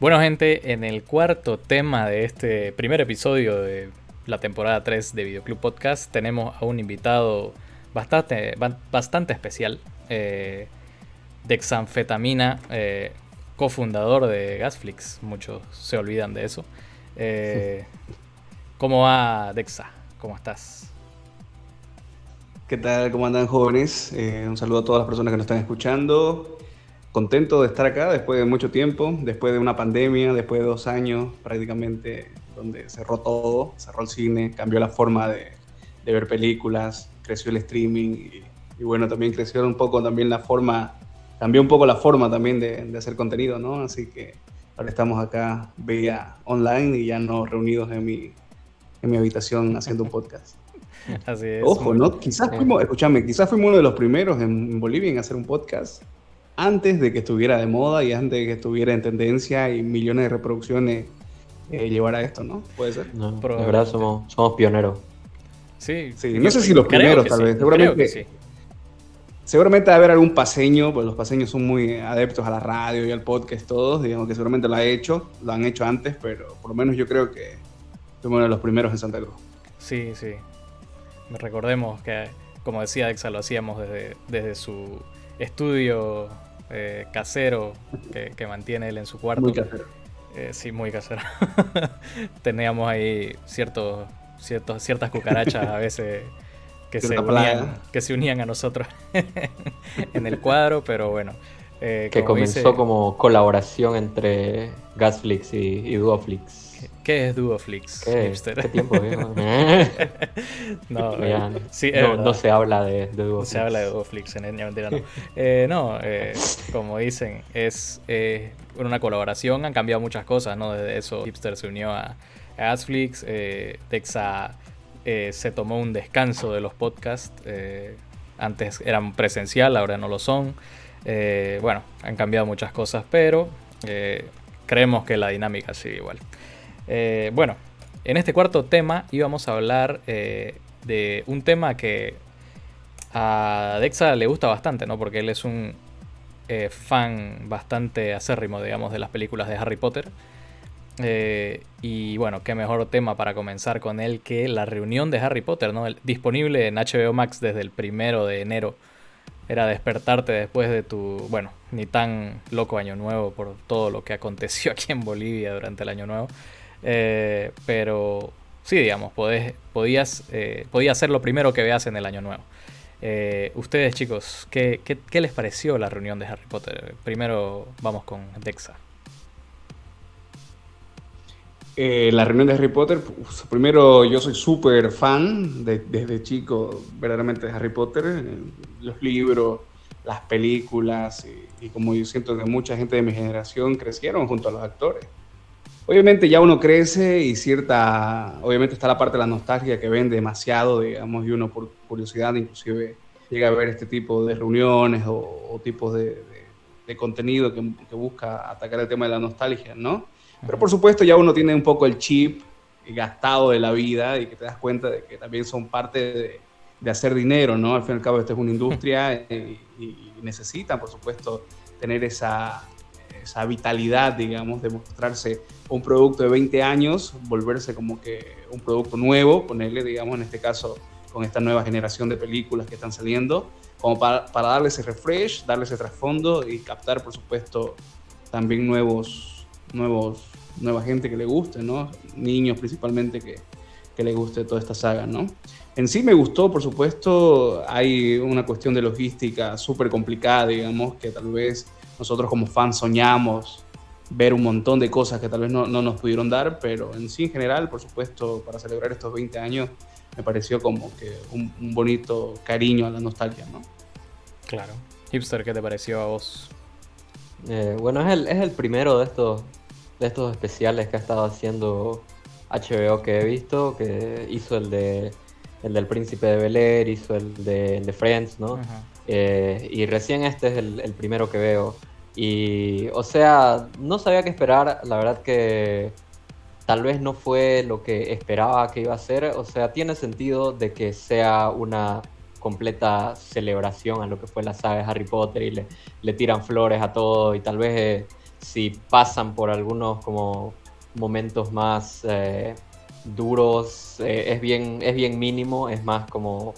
Bueno, gente, en el cuarto tema de este primer episodio de la temporada 3 de Videoclub Podcast tenemos a un invitado bastante, bastante especial, eh, Dexanfetamina, eh, cofundador de Gasflix. Muchos se olvidan de eso. Eh, ¿Cómo va, Dexa? ¿Cómo estás? ¿Qué tal? ¿Cómo andan jóvenes? Eh, un saludo a todas las personas que nos están escuchando contento de estar acá después de mucho tiempo, después de una pandemia, después de dos años prácticamente donde cerró todo, cerró el cine, cambió la forma de, ver películas, creció el streaming y, bueno, también creció un poco también la forma, cambió un poco la forma también de, hacer contenido, ¿no? Así que ahora estamos acá vía online y ya no reunidos en mi, en mi habitación haciendo un podcast. Así es. Ojo, ¿no? Quizás fuimos, escúchame, quizás fuimos uno de los primeros en Bolivia en hacer un podcast antes de que estuviera de moda y antes de que estuviera en tendencia y millones de reproducciones eh, llevar a esto, ¿no? Puede ser. No, de verdad somos, somos pioneros. Sí, sí. No sé si los primeros, tal vez. Seguramente, sí. seguramente va a haber algún paseño, pues los paseños son muy adeptos a la radio y al podcast todos, digamos que seguramente lo ha hecho, lo han hecho antes, pero por lo menos yo creo que fuimos uno de los primeros en Santa Cruz. Sí, sí. Recordemos que, como decía Exa, lo hacíamos desde, desde su estudio eh, casero que, mantiene él en su cuarto. Muy casero. Eh, sí, muy casero. Teníamos ahí ciertos, ciertos, ciertas cucarachas a veces que se, unían, que se unían a nosotros en el cuadro, pero bueno. Eh, que comenzó como colaboración entre Gasflix y, y Duoflix. ¿Qué es Duoflix? ¿Qué, ¿Qué tiempo no, no, se habla de, de Duoflix. No se habla de Duoflix, en mentira no. Eh, no, eh, como dicen, es eh, una colaboración, han cambiado muchas cosas, ¿no? Desde eso, Hipster se unió a, a Asflix, Texa se tomó un descanso de los podcasts, antes eran presencial, ahora no lo son. bueno, han cambiado muchas cosas, pero creemos que la dinámica sigue igual. Eh, bueno, en este cuarto tema íbamos a hablar eh, de un tema que a Dexa le gusta bastante, ¿no? Porque él es un eh, fan bastante acérrimo, digamos, de las películas de Harry Potter. y bueno, qué mejor tema para comenzar con él que la reunión de Harry Potter, ¿no? disponible en HBO Max desde el primero de enero. Era despertarte después de tu, bueno, ni tan loco año nuevo por todo lo que aconteció aquí en Bolivia durante el año nuevo. Eh, pero sí, digamos, podías, eh, podía ser lo primero que veas en el año nuevo. Eh, ustedes, chicos, ¿qué, les pareció la reunión de Harry Potter? Primero vamos con Dexa. la reunión de Harry Potter, pues, primero yo soy súper fan desde chico, verdaderamente de Harry Potter, los libros, las películas, y, y como yo siento que mucha gente de mi generación crecieron junto a los actores. Obviamente ya uno crece y cierta, obviamente está la parte de la nostalgia que ven demasiado, digamos, y uno por curiosidad inclusive llega a ver este tipo de reuniones o, tipos de, contenido que, busca atacar el tema de la nostalgia, ¿no? Pero por supuesto ya uno tiene un poco el chip gastado de la vida y que te das cuenta de que también son parte de, hacer dinero, ¿no? Al fin y al cabo esto es una industria y, y necesitan, por supuesto, tener esa, esa vitalidad, digamos, de mostrarse un producto de 20 años, volverse como que un producto nuevo, ponerle, digamos, en este caso, con esta nueva generación de películas que están saliendo, como para, para darle ese refresh, darle ese trasfondo y captar, por supuesto, también nuevos, nuevos, nueva gente que le guste, ¿no? Niños principalmente que, que le guste toda esta saga, ¿no? En sí me gustó, por supuesto, hay una cuestión de logística súper complicada, digamos, que tal vez nosotros como fans soñamos ver un montón de cosas que tal vez no, nos pudieron dar, pero en sí en general, por supuesto, para celebrar estos 20 años, me pareció como que un, bonito cariño a la nostalgia, ¿no? Claro. Hipster, ¿qué te pareció a vos? Eh, bueno, es el, es el primero de estos, de estos especiales que ha estado haciendo HBO que he visto, que hizo el de el del Príncipe de Bel Air, hizo el de, de Friends, ¿no? Eh, y recién este es el, primero que veo. Y, o sea, no sabía qué esperar. La verdad que tal vez no fue lo que esperaba que iba a ser. O sea, tiene sentido de que sea una completa celebración a lo que fue la saga de Harry Potter y le, tiran flores a todo y tal vez eh, si pasan por algunos como momentos más eh, duros, es, bien, es bien mínimo, es más como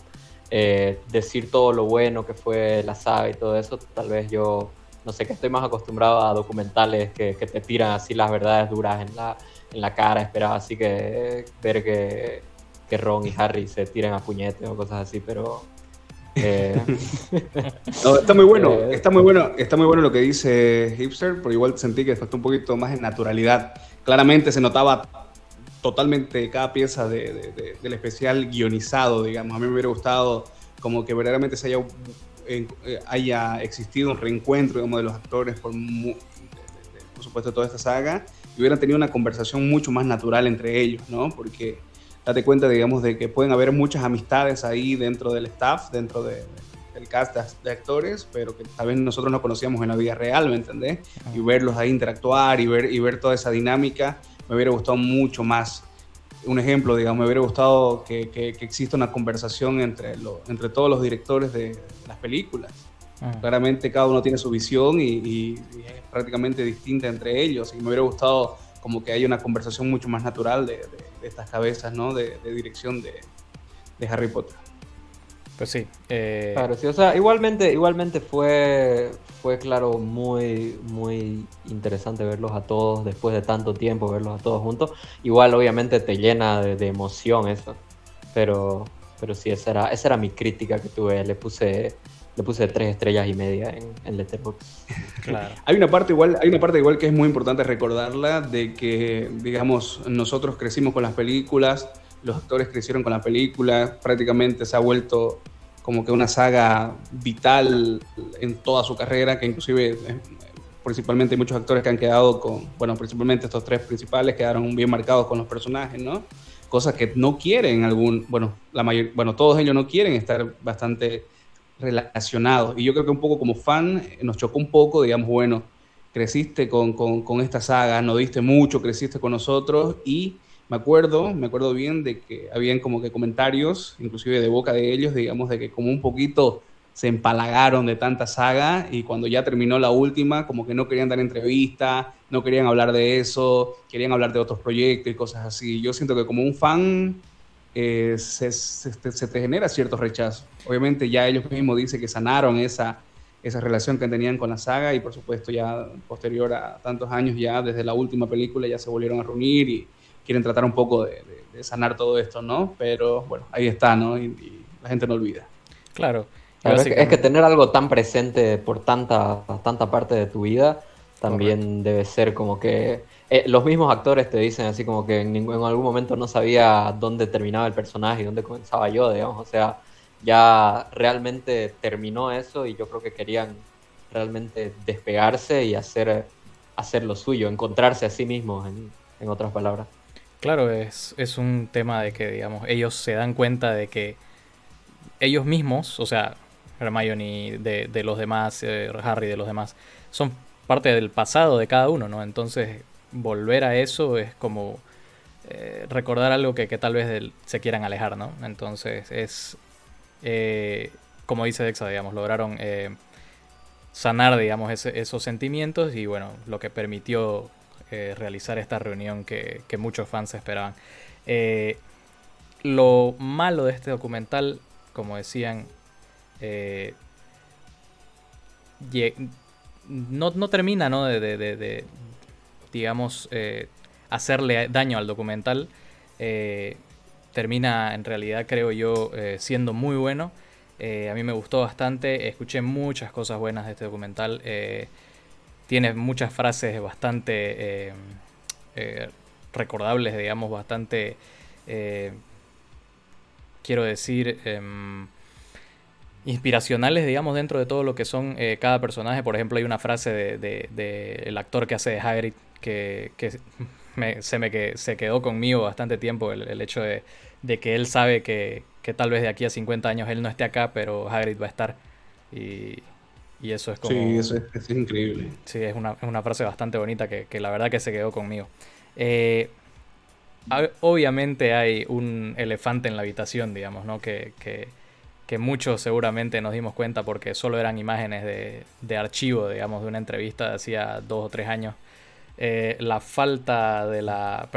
eh, decir todo lo bueno que fue la saga y todo eso. Tal vez yo, no sé, que estoy más acostumbrado a documentales que, que te tiran así las verdades duras en la, en la cara, esperaba así que ver que, que Ron y Harry se tiren a puñetes o cosas así, pero... Eh, está muy bueno, eh, está muy bueno, está muy bueno lo que dice Hipster, pero igual sentí que faltó un poquito más en naturalidad. Claramente se notaba totalmente cada pieza de, del especial guionizado, digamos. A mí me hubiera gustado como que verdaderamente se haya, eh, haya existido un reencuentro digamos, de los actores por, por supuesto toda esta saga y hubieran tenido una conversación mucho más natural entre ellos, ¿no? Porque date cuenta, digamos, de que pueden haber muchas amistades ahí dentro del staff, dentro del cast de, actores, pero que tal vez nosotros no conocíamos en la vida real, ¿me entendés? Y verlos ahí interactuar y ver, y ver toda esa dinámica, me hubiera gustado mucho más. Un ejemplo, digamos, me hubiera gustado que, que, exista una conversación entre, entre todos los directores de las películas. Claramente cada uno tiene su visión y, es prácticamente distinta entre ellos. Y me hubiera gustado como que haya una conversación mucho más natural de de estas cabezas, ¿no? De, dirección de, Harry Potter. Pues sí. Eh, claro, sí, o sea, igualmente, igualmente fue, fue claro, muy, muy interesante verlos a todos después de tanto tiempo, verlos a todos juntos. Igual, obviamente, te llena de, emoción eso. Pero, pero sí, esa era, esa era mi crítica que tuve. Le puse le puse tres estrellas y media en, en Letterboxd. Claro. hay una parte igual, hay una parte igual que es muy importante recordarla de que, digamos, nosotros crecimos con las películas, los actores crecieron con las películas, prácticamente se ha vuelto como que una saga vital en toda su carrera, que inclusive eh, principalmente muchos actores que han quedado con, bueno, principalmente estos tres principales quedaron bien marcados con los personajes, ¿no? Cosas que no quieren algún, bueno, la mayor, bueno, todos ellos no quieren estar bastante relacionados. Y yo creo que un poco como fan eh, nos chocó un poco, digamos, bueno, creciste con, con, esta saga, no diste mucho, creciste con nosotros y me acuerdo, me acuerdo bien de que habían como que comentarios, inclusive de boca de ellos, digamos, de que como un poquito se empalagaron de tanta saga y cuando ya terminó la última, como que no querían dar entrevista, no querían hablar de eso, querían hablar de otros proyectos y cosas así. Yo siento que como un fan eh, se, se, te genera cierto rechazo. Obviamente ya ellos mismos dicen que sanaron esa, esa relación que tenían con la saga y por supuesto ya posterior a tantos años ya desde la última película ya se volvieron a reunir y quieren tratar un poco de, sanar todo esto, ¿no? Pero bueno, ahí está, ¿no? Y, la gente no olvida. Claro. es, que, tener algo tan presente por tanta, tanta parte de tu vida también debe ser como que eh, los mismos actores te dicen así como que en, ningún, en algún momento no sabía dónde terminaba el personaje y dónde comenzaba yo, digamos. O sea, ya realmente terminó eso y yo creo que querían realmente despegarse y hacer, hacer lo suyo, encontrarse a sí mismos, en, en otras palabras. Claro, es, es un tema de que, digamos, ellos se dan cuenta de que ellos mismos, o sea, Hermione de, de los demás, eh, Harry de los demás, son parte del pasado de cada uno, ¿no? Entonces volver a eso es como eh, recordar algo que, tal vez se quieran alejar, ¿no? Entonces es, eh, como dice Dexa, digamos, lograron sanar, digamos, esos sentimientos y bueno, lo que permitió realizar esta reunión que, muchos fans esperaban. lo malo de este documental, como decían, no, no, termina ¿no? de, digamos, eh, hacerle daño al documental, eh, termina en realidad, creo yo, eh, siendo muy bueno. a mí me gustó bastante, escuché muchas cosas buenas de este documental. Tiene muchas frases bastante recordables, digamos, bastante, quiero decir, em, inspiracionales, digamos, dentro de todo lo que son cada personaje. Por ejemplo, hay una frase del de, el actor que hace de Hagrid que, se, me que, quedó conmigo bastante tiempo el, hecho de, que él sabe que, tal vez de aquí a 50 años él no esté acá, pero Hagrid va a estar. Y, eso es como... Sí, eso es, increíble. Sí, es una, frase bastante bonita que, la verdad que se quedó conmigo. Eh, obviamente hay un elefante en la habitación, digamos, ¿no? Que, que muchos seguramente nos dimos cuenta porque solo eran imágenes de, de archivo, digamos, de una entrevista de hacía dos o tres años. Eh, la falta de la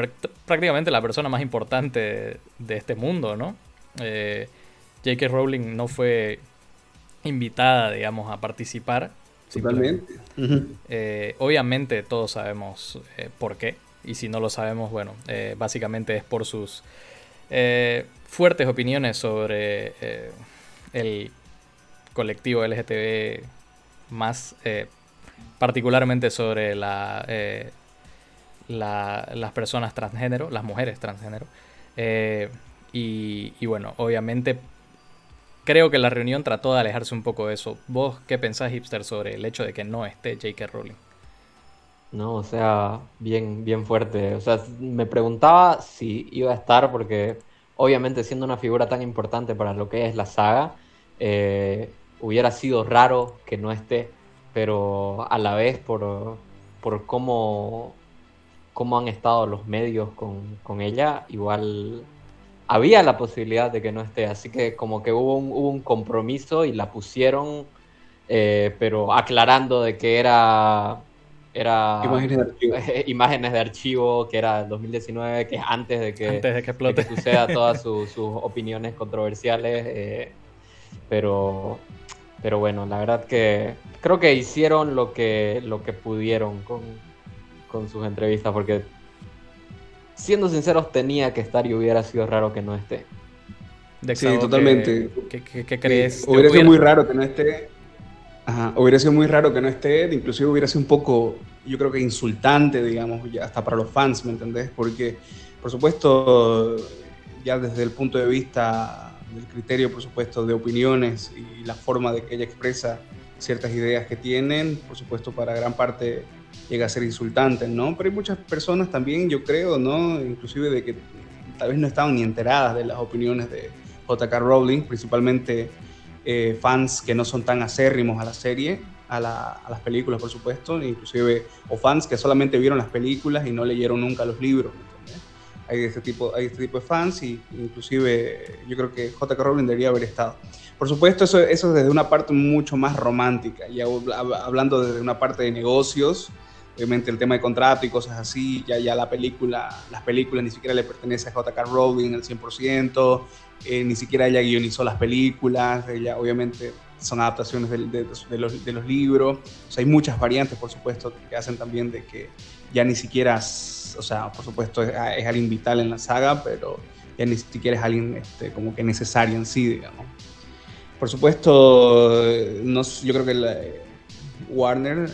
prácticamente la persona más importante de, este mundo, ¿no? Eh, J.K. Rowling no fue invitada, digamos, a participar. Totalmente. Eh, obviamente todos sabemos por qué. Y si no lo sabemos, bueno, básicamente es por sus fuertes opiniones sobre el colectivo LGTB más particularmente sobre la, eh, las personas transgénero, las mujeres transgénero. Eh, y, bueno, obviamente creo que la reunión trató de alejarse un poco de eso. ¿Vos qué pensás, hipster, sobre el hecho de que no esté J.K. Rowling? No, o sea, bien, bien fuerte. O sea, me preguntaba si iba a estar porque obviamente siendo una figura tan importante para lo que es la saga, eh, hubiera sido raro que no esté pero a la vez por, por cómo, cómo han estado los medios con, ella, igual había la posibilidad de que no esté, así que como que hubo un, hubo un compromiso y la pusieron, eh, pero aclarando de que era... Era imágenes de, archivo. imágenes de archivo que era el 2019, que es antes de que, antes que, suceda todas sus opiniones controversiales. Eh, pero, pero bueno, la verdad que creo que hicieron lo que, lo que pudieron con, sus entrevistas, porque siendo sinceros tenía que estar y hubiera sido raro que no esté. sí, totalmente. ¿Qué, crees? hubiera sido muy raro que no esté. Ajá, hubiera sido muy raro que no esté, inclusive hubiera sido un poco, yo creo que insultante, digamos, ya hasta para los fans, ¿me entendés? Porque, por supuesto, ya desde el punto de vista del criterio, por supuesto, de opiniones y la forma de que ella expresa ciertas ideas que tienen, por supuesto, para gran parte llega a ser insultante, ¿no? Pero hay muchas personas también, yo creo, ¿no? Inclusive de que tal vez no estaban ni enteradas de las opiniones de J.K. Rowling, principalmente eh, fans que no son tan acérrimos a la serie, a, las películas, por supuesto, inclusive, o fans que solamente vieron las películas y no leyeron nunca los libros, hay este tipo, hay este tipo de fans y inclusive yo creo que J.K. Rowling debería haber estado. Por supuesto, eso, eso desde una parte mucho más romántica, ya hablando desde una parte de negocios, obviamente el tema de contrato y cosas así, ya, ya la película, las películas ni siquiera le pertenece a J.K. Rowling al 100%, eh, ni siquiera ella guionizó las películas, ella obviamente son adaptaciones de, de, los, de, los, libros, hay muchas variantes, por supuesto, que hacen también de que ya ni siquiera, o sea, por supuesto es, alguien vital en la saga, pero ya ni siquiera es alguien este, como que necesario en sí, digamos. Por supuesto, no, yo creo que la, Warner,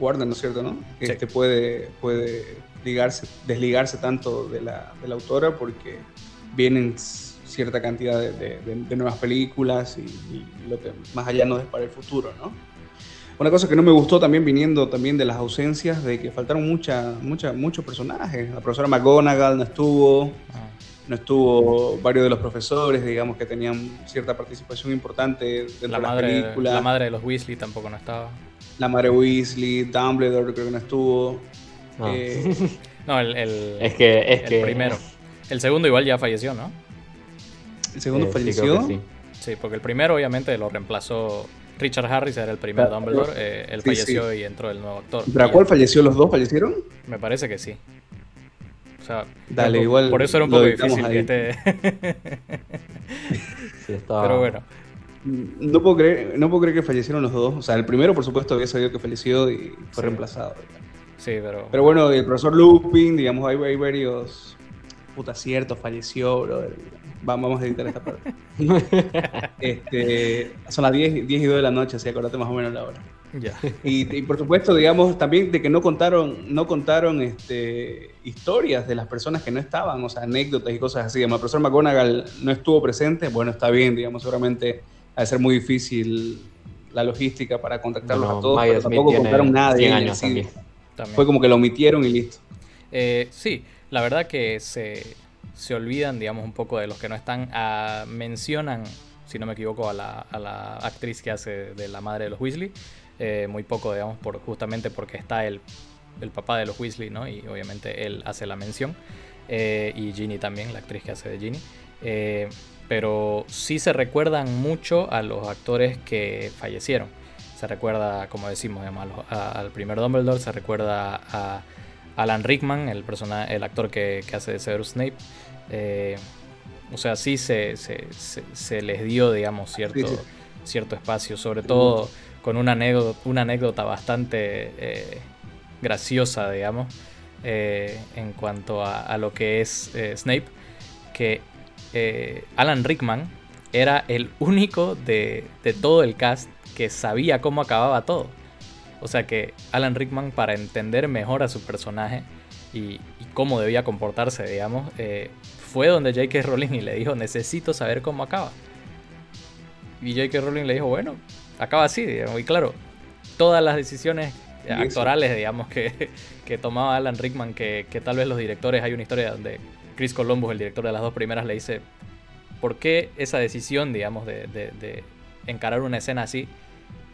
Warner, ¿no es cierto, no? Este puede, puede ligarse, desligarse tanto de la, de la autora porque vienen cierta cantidad de, de, nuevas películas y, lo que más allá nos es para el futuro, ¿no? Una cosa que no me gustó también viniendo también de las ausencias, de que faltaron mucha, mucha, muchos personajes. La profesora McGonagall no estuvo. Ah no estuvo varios de los profesores, digamos, que tenían cierta participación importante dentro la de la película. La madre de los Weasley tampoco no estaba. La madre Weasley, Dumbledore creo que no estuvo. No, eh, el, es que, es el primero. El segundo igual ya falleció, ¿no? ¿El segundo eh, falleció? Sí, porque el primero obviamente lo reemplazó Richard Harris, era el primer Dumbledore. Eh, él falleció y entró el nuevo actor. ¿Para cuál falleció? ¿Los dos fallecieron? Me parece que sí. Dale, igual. Por eso era un poco difícil que esté. Pero bueno. No puedo, creer, no puedo creer que fallecieron los dos. O sea, el primero, por supuesto, había sabido que falleció y fue reemplazado. Sí, pero. Pero bueno, el profesor Lupin, digamos, hay, hay varios. Puta, cierto, falleció, bro. Vamos a editar esta parte. este, son las 10, 10 y 2 de la noche, así acordate más o menos la hora. Y, por supuesto, digamos, también de que no contaron, no contaron este, historias de las personas que no estaban, o sea, anécdotas y cosas así. El profesor McGonagall no estuvo presente, bueno, está bien, digamos, seguramente ha de ser muy difícil la logística para contactarlos a todos, pero tampoco contaron nada. de años Fue como que lo omitieron y listo. Eh, sí, la verdad que se, se olvidan, digamos, un poco de los que no están. Ah, mencionan, si no me equivoco, a la, a la actriz que hace de la madre de los Weasley. Eh, muy poco, digamos, por, justamente porque está el, el, papá de los Weasley, ¿no? Y obviamente él hace la mención. Eh, y Ginny también, la actriz que hace de Ginny. Pero sí se recuerdan mucho a los actores que fallecieron. Se recuerda, como decimos, al primer Dumbledore, se recuerda a Alan Rickman, el, el actor que, hace de Severus Snape. Eh, o sea, sí se, les dio, digamos, cierto, cierto espacio, sobre todo con una anécdota, una anécdota bastante eh, graciosa, digamos, eh, en cuanto a, lo que es Snape, que Alan Rickman era el único de, de todo el cast que sabía cómo acababa todo. O sea que Alan Rickman, para entender mejor a su personaje y, cómo debía comportarse, digamos, eh, fue donde J.K. Rowling y le dijo, necesito saber cómo acaba. Y J.K. Rowling le dijo, bueno, acaba así, digamos. Y claro, todas las decisiones actorales, digamos, que, que, tomaba Alan Rickman, que, tal vez los directores, hay una historia donde Chris Columbus, el director de las dos primeras, le dice, ¿por qué esa decisión, digamos, de, de encarar una escena así?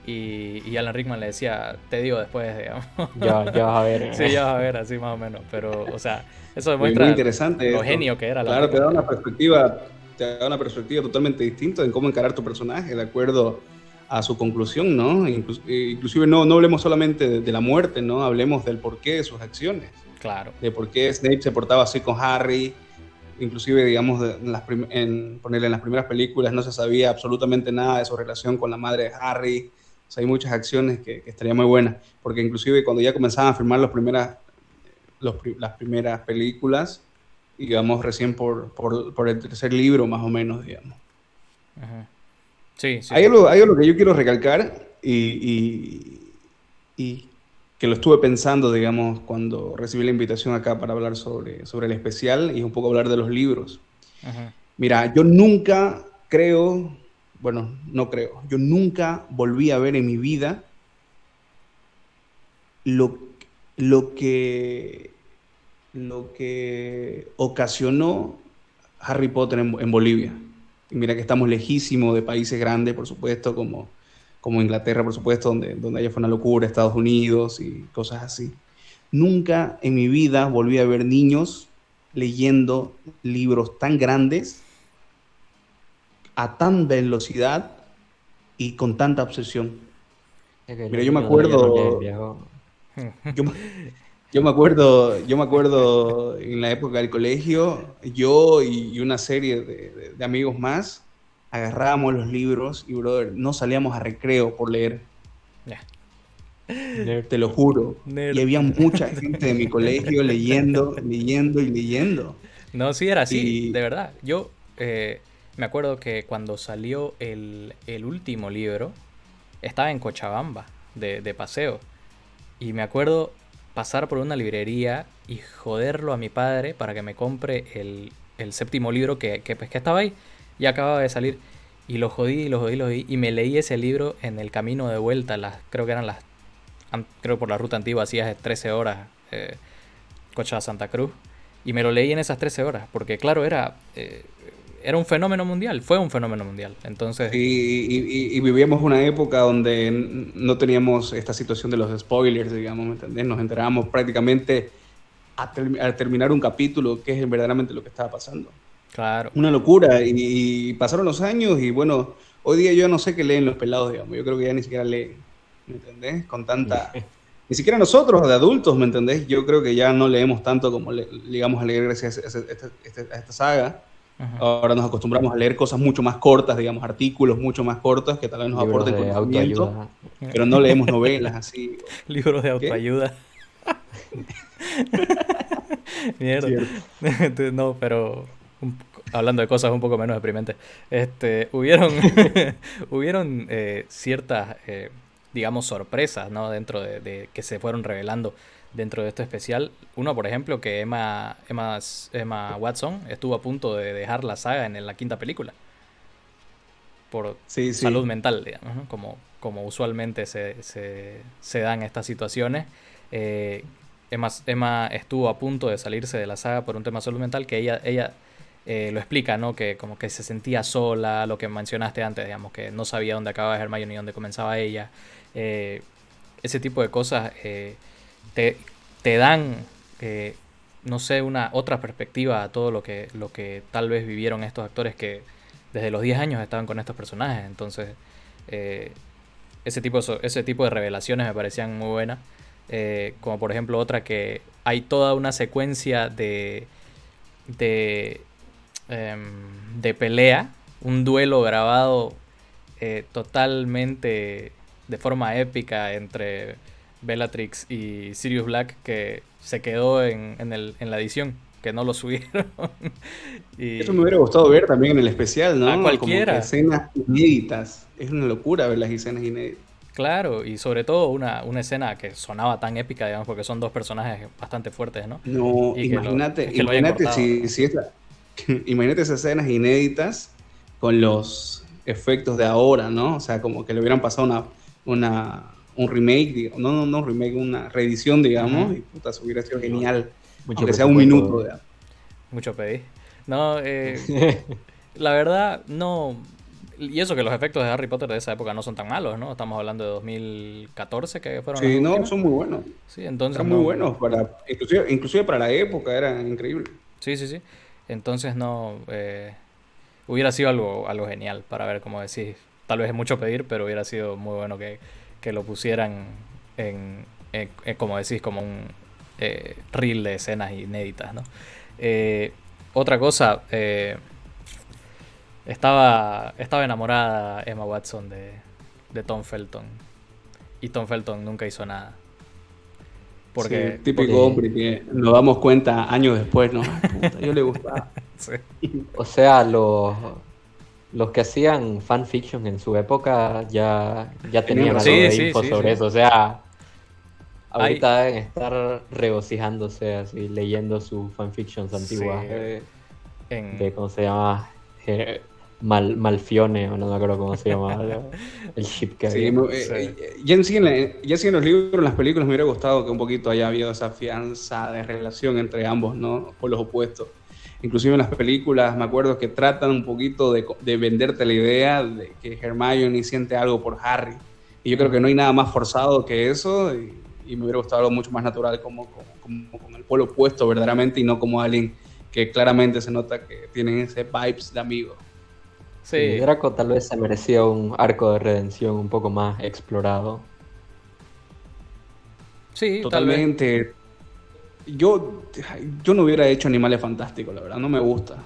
Y, Alan Rickman le decía, te digo después, digamos. Ya, ya vas a ver. sí, ya vas a ver, así más o menos. Pero, o sea, eso demuestra interesante lo genio que era. Claro, te da una perspectiva, te da una perspectiva totalmente distinta en cómo encarar tu personaje, de acuerdo a su conclusión, ¿no? Inclusive no, no hablemos solamente de, la muerte, ¿no? Hablemos del porqué de sus acciones. Claro. De por qué Snape se portaba así con Harry. Inclusive, digamos, en, las en, ponerle en las primeras películas no se sabía absolutamente nada de su relación con la madre de Harry hay muchas acciones que, que estaría muy buenas, porque inclusive cuando ya comenzaban a filmar las primeras, las primeras películas, digamos, recién por, por, el tercer libro más o menos, digamos. Sí, Hay, algo, hay algo que yo quiero recalcar y, y, que lo estuve pensando, digamos, cuando recibí la invitación acá para hablar sobre, sobre el especial y un poco hablar de los libros. Mira, yo nunca creo bueno, no creo, yo nunca volví a ver en mi vida lo, lo, que, lo que ocasionó Harry Potter en, Bolivia. Mira que estamos lejísimos de países grandes, por supuesto, como, como Inglaterra, por supuesto, donde, donde allá fue una locura, Estados Unidos y cosas así. Nunca en mi vida volví a ver niños leyendo libros tan grandes a tan velocidad y con tanta obsesión. Mira, yo me acuerdo. Yo, me acuerdo, yo me acuerdo en la época del colegio, yo y, una serie de, amigos más agarrábamos los libros y, brother, no salíamos a recreo por leer. Te lo juro. Y había mucha gente de mi colegio leyendo, leyendo y leyendo. No, sí era así, de verdad. Yo, eh, me acuerdo que cuando salió el, último libro, estaba en Cochabamba, de, paseo. Y me acuerdo pasar por una librería y joderlo a mi padre para que me compre el, séptimo libro que, pues, que, estaba ahí. Y acababa de salir. Y lo jodí, y lo jodí, lo jodí. Y me leí ese libro en el camino de vuelta. Las, creo que eran las. Creo por la ruta antigua hacía 13 horas. Eh, Cocha Santa Cruz. Y me lo leí en esas 13 horas. Porque, claro, era. Eh, era un fenómeno mundial, fue un fenómeno mundial. Entonces... Y, vivíamos una época donde no teníamos esta situación de los spoilers, digamos, ¿me entendés? Nos enterábamos prácticamente al terminar un capítulo, que es verdaderamente lo que estaba pasando. Claro. Una locura. Y, pasaron los años y bueno, hoy día yo no sé qué leen los pelados, digamos. Yo creo que ya ni siquiera leen, ¿me entendés? Con tanta... ni siquiera nosotros, de adultos, ¿me entendés? Yo creo que ya no leemos tanto como llegamos a leer gracias a esta saga. Ahora nos acostumbramos a leer cosas mucho más cortas, digamos, artículos mucho más cortos que tal vez nos aporten conocimiento, pero no leemos novelas así. Libros de autoayuda. Mierda. no, pero hablando de cosas un poco menos deprimentes, este, hubieron, hubieron eh, ciertas, eh, digamos, sorpresas, ¿no? Dentro de, que se fueron revelando dentro de este especial. Uno, por ejemplo, que Emma, Emma, Emma Watson estuvo a punto de dejar la saga en la quinta película. Por salud mental, digamos, como, como usualmente se, se, dan estas situaciones. Eh, Emma, Emma, estuvo a punto de salirse de la saga por un tema de salud mental que ella, ella eh, lo explica, ¿no? Que como que se sentía sola, lo que mencionaste antes, digamos, que no sabía dónde acababa Hermione ni dónde comenzaba ella. Eh, ese tipo de cosas te, dan eh, no sé, una otra perspectiva a todo lo que, lo que tal vez vivieron estos actores que desde los 10 años estaban con estos personajes. Entonces, eh, ese, tipo ese tipo de revelaciones me parecían muy buenas. Eh, como por ejemplo otra que hay toda una secuencia de, de, em, de pelea, un duelo grabado totalmente de forma épica entre Bellatrix y Sirius Black que se quedó en, en, el, en la edición, que no lo subieron. y... Eso me hubiera gustado ver también en el especial, ¿no? A cualquiera. escenas inéditas. Es una locura ver las escenas inéditas. Claro, y sobre todo una, una, escena que sonaba tan épica, digamos, porque son dos personajes bastante fuertes, ¿no? No, imagínate, imagínate si, si imagínate esas escenas inéditas con los efectos de ahora, ¿no? O sea, como que le hubieran pasado una, una un remake, no, no, no un remake, una reedición, digamos, y puta, eso hubiera sido genial. Mucho aunque sea un minuto. Mucho pedí. No, eh, la verdad, no, y eso que los efectos de Harry Potter de esa época no son tan malos, ¿no? Estamos hablando de 2014 que fueron. Sí, no, son muy buenos. Sí, entonces. Son muy buenos, para, inclusive, inclusive para la época eran increíbles. Sí, sí, sí. Entonces no. Eh, hubiera sido algo, algo genial para ver, como decís. Tal vez es mucho pedir, pero hubiera sido muy bueno que, que lo pusieran en, como decís, como un eh, reel de escenas inéditas, ¿no? Eh, otra cosa. Eh, estaba, estaba enamorada Emma Watson de, de Tom Felton. Y Tom Felton nunca hizo nada. Porque, típico hombre que nos damos cuenta años después, ¿no? yo le gustaba. O sea, los, los que hacían fanfiction en su época ya, ya tenían algo de info sobre eso. O sea, ahorita deben estar regocijándose así, leyendo sus fanfictions antiguas de, de, ¿cómo se llama? Mal, Malfione, o no me acuerdo cómo se llama el ship que había. Eh, ya, en sí, en los libros, en las películas, me hubiera gustado que un poquito haya habido esa fianza de relación entre ambos, ¿no? Por los opuestos. Inclusive en las películas, me acuerdo que tratan un poquito de, de venderte la idea de que Hermione siente algo por Harry. Y yo creo que no hay nada más forzado que eso. Y, me hubiera gustado algo mucho más natural, como, como, como, con el polo opuesto verdaderamente, y no como alguien que claramente se nota que tienen ese vibes de amigo. Sí. Draco tal vez se merecía un arco de redención un poco más explorado. Sí, totalmente. Yo, yo no hubiera hecho Animales Fantásticos, la verdad, no me gusta.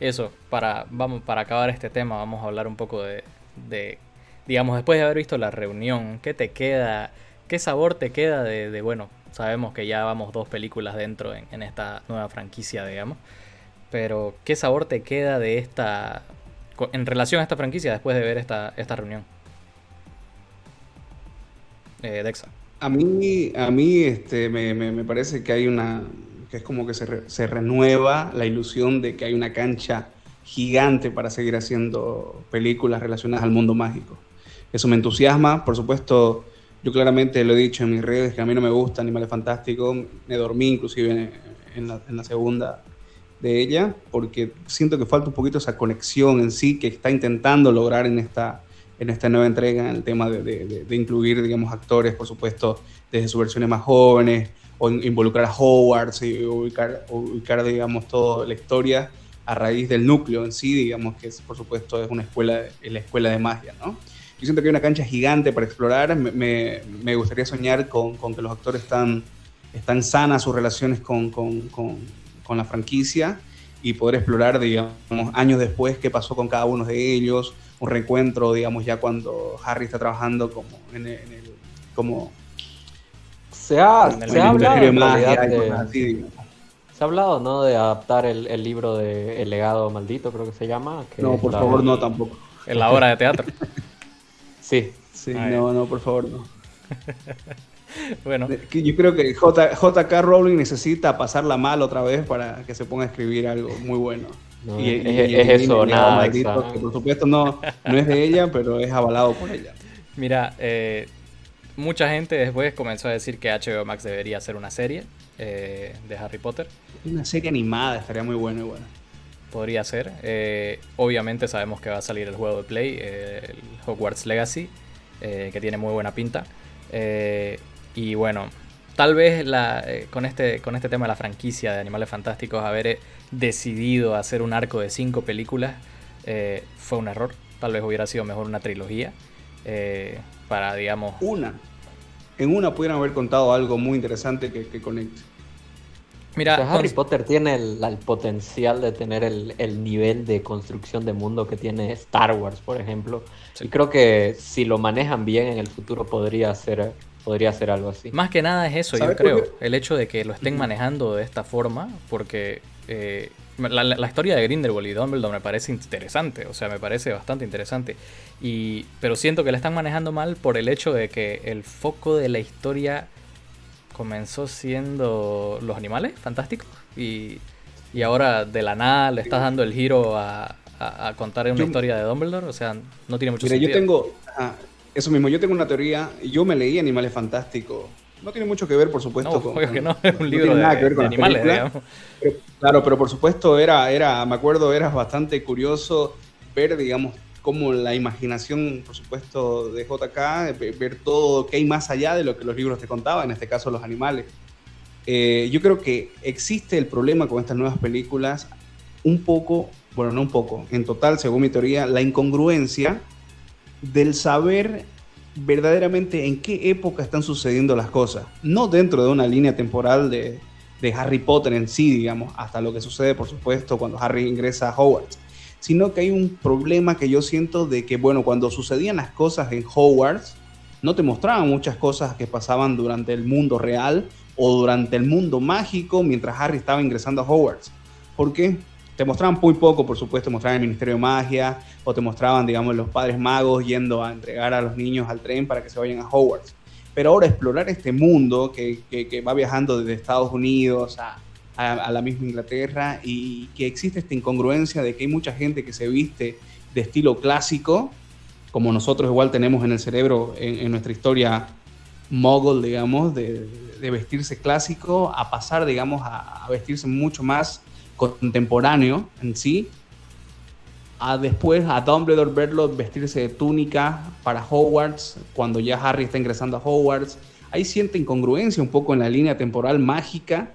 Eso, para, vamos, para acabar este tema, vamos a hablar un poco de, de, digamos, después de haber visto la reunión, ¿qué te queda? ¿Qué sabor te queda de, bueno, sabemos que ya vamos dos películas dentro en, en esta nueva franquicia, digamos, pero ¿qué sabor te queda de esta en relación a esta franquicia después de ver esta, esta reunión? Eh, Dexa. A mí, a mí este, me, me, parece que hay una, que es como que se, se, renueva la ilusión de que hay una cancha gigante para seguir haciendo películas relacionadas al mundo mágico. Eso me entusiasma, por supuesto, yo claramente lo he dicho en mis redes que a mí no me gusta Animales Fantásticos, me dormí inclusive en la segunda de ella, porque siento que falta un poquito esa conexión en sí que está intentando lograr en esta, en esta nueva entrega, en el tema de, de, incluir, digamos, actores, por supuesto, desde sus versiones más jóvenes, o involucrar a Hogwarts y ubicar, ubicar, digamos, toda la historia a raíz del núcleo en sí, digamos, que es, por supuesto es una escuela, la escuela de magia, ¿no? Yo siento que hay una cancha gigante para explorar, me, me, gustaría soñar con, con, que los actores están, están sanas sus relaciones con, con con la franquicia y poder explorar, digamos, años después qué pasó con cada uno de ellos, un reencuentro, digamos, ya cuando Harry está trabajando como en el, como se ha, se ha hablado de, se ha hablado no de adaptar el, el, libro de El legado maldito creo que se llama no por favor no tampoco. En la obra de teatro. Sí. Sí no no por favor no. Bueno. Yo creo que J, JK Rowling necesita pasarla mal otra vez para que se ponga a escribir algo muy bueno. Y, es, eso, nada. por supuesto no, no es de ella, pero es avalado por ella. Mira, eh, mucha gente después comenzó a decir que HBO Max debería hacer una serie eh, de Harry Potter. Una serie animada estaría muy bueno igual. Podría ser. Eh, obviamente sabemos que va a salir el juego de Play, el Hogwarts Legacy, que tiene muy buena pinta. Y bueno, tal vez la, eh, con, este, con este tema de la franquicia de Animales Fantásticos, haber eh, decidido hacer un arco de cinco películas eh, fue un error. Tal vez hubiera sido mejor una trilogía para, digamos... Una. En una pudieran haber contado algo muy interesante que, que conecte. Mira, Harry Potter tiene el, potencial de tener el, nivel de construcción de mundo que tiene Star Wars, por ejemplo. Y creo que si lo manejan bien en el futuro podría ser, podría ser algo así. Más que nada es eso, yo creo. El hecho de que lo estén manejando de esta forma, porque eh, la, historia de Grindelwald y Dumbledore me parece interesante, o sea, me parece bastante interesante. Y, pero siento que la están manejando mal por el hecho de que el foco de la historia comenzó siendo los animales fantásticos y, ahora de la nada le estás dando el giro a, contar una historia de Dumbledore, o sea, no tiene mucho sentido. yo tengo, eso mismo, yo tengo una teoría, yo me leí Animales Fantásticos, no tiene mucho que ver, por supuesto, con, que no, es un libro de, animales, digamos. claro, pero por supuesto era, era, me acuerdo, era bastante curioso ver, digamos, como la imaginación, por supuesto, de JK, ver todo que hay más allá de lo que los libros te contaban, en este caso los animales. Eh, yo creo que existe el problema con estas nuevas películas, un poco, bueno, no un poco, en total, según mi teoría, la incongruencia del saber verdaderamente en qué época están sucediendo las cosas, no dentro de una línea temporal de, de Harry Potter en sí, digamos, hasta lo que sucede, por supuesto, cuando Harry ingresa a Hogwarts sino que hay un problema que yo siento de que, bueno, cuando sucedían las cosas en Hogwarts, no te mostraban muchas cosas que pasaban durante el mundo real o durante el mundo mágico mientras Harry estaba ingresando a Hogwarts. ¿Por qué? Te mostraban muy poco, por supuesto, mostraban el Ministerio de Magia o te mostraban, digamos, los padres magos yendo a entregar a los niños al tren para que se vayan a Hogwarts. Pero ahora explorar este mundo que, va viajando desde Estados Unidos a, a, la misma Inglaterra y que existe esta incongruencia de que hay mucha gente que se viste de estilo clásico, como nosotros igual tenemos en el cerebro, en, nuestra historia mogul, digamos, de, vestirse clásico, a pasar, digamos, a, vestirse mucho más contemporáneo en sí, a después a Dumbledore verlo vestirse de túnica para Hogwarts, cuando ya Harry está ingresando a Hogwarts. Hay cierta incongruencia un poco en la línea temporal mágica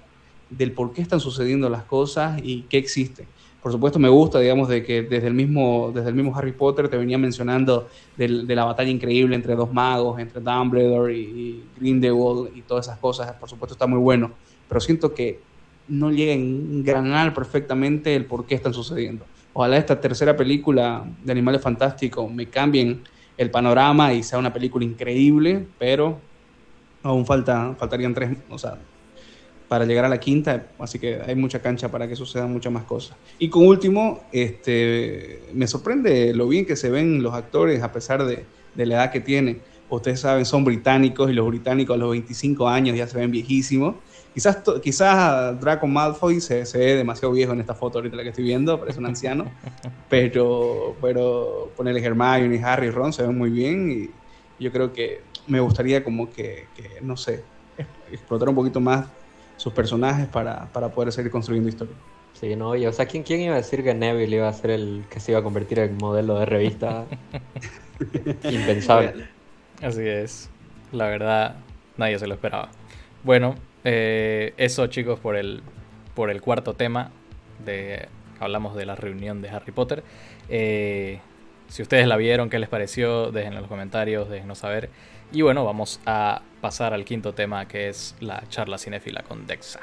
del por qué están sucediendo las cosas y qué existe. Por supuesto me gusta, digamos, de que desde el mismo, desde el mismo Harry Potter te venía mencionando de, la batalla increíble entre dos magos, entre Dumbledore y, Grindelwald y todas esas cosas. Por supuesto está muy bueno, pero siento que no llega a engranar perfectamente el por qué están sucediendo. Ojalá esta tercera película de Animales Fantásticos me cambien el panorama y sea una película increíble, pero aún falta, faltarían tres, o sea, para llegar a la quinta, así que hay mucha cancha para que sucedan muchas más cosas. Y con último, este, me sorprende lo bien que se ven los actores a pesar de, de la edad que tienen. Ustedes saben, son británicos y los británicos a los 25 años ya se ven viejísimos. Quizás, quizás Draco Malfoy se, se, ve demasiado viejo en esta foto ahorita la que estoy viendo, parece un anciano, pero, pero ponerle Hermione, Harry, Ron se ven muy bien y yo creo que me gustaría como que, que no sé, explotar un poquito más sus personajes para, para poder seguir construyendo historia. Sí, no, oye, o sea, ¿quién, ¿quién iba a decir que Neville iba a ser el que se iba a convertir en modelo de revista? Impensable. Así es. La verdad, nadie se lo esperaba. Bueno, eh, eso chicos por el, por el cuarto tema. De, hablamos de la reunión de Harry Potter. Eh, si ustedes la vieron, qué les pareció, déjenlo en los comentarios, déjenos saber. Y bueno, vamos a pasar al quinto tema que es la charla cinéfila con Dexa.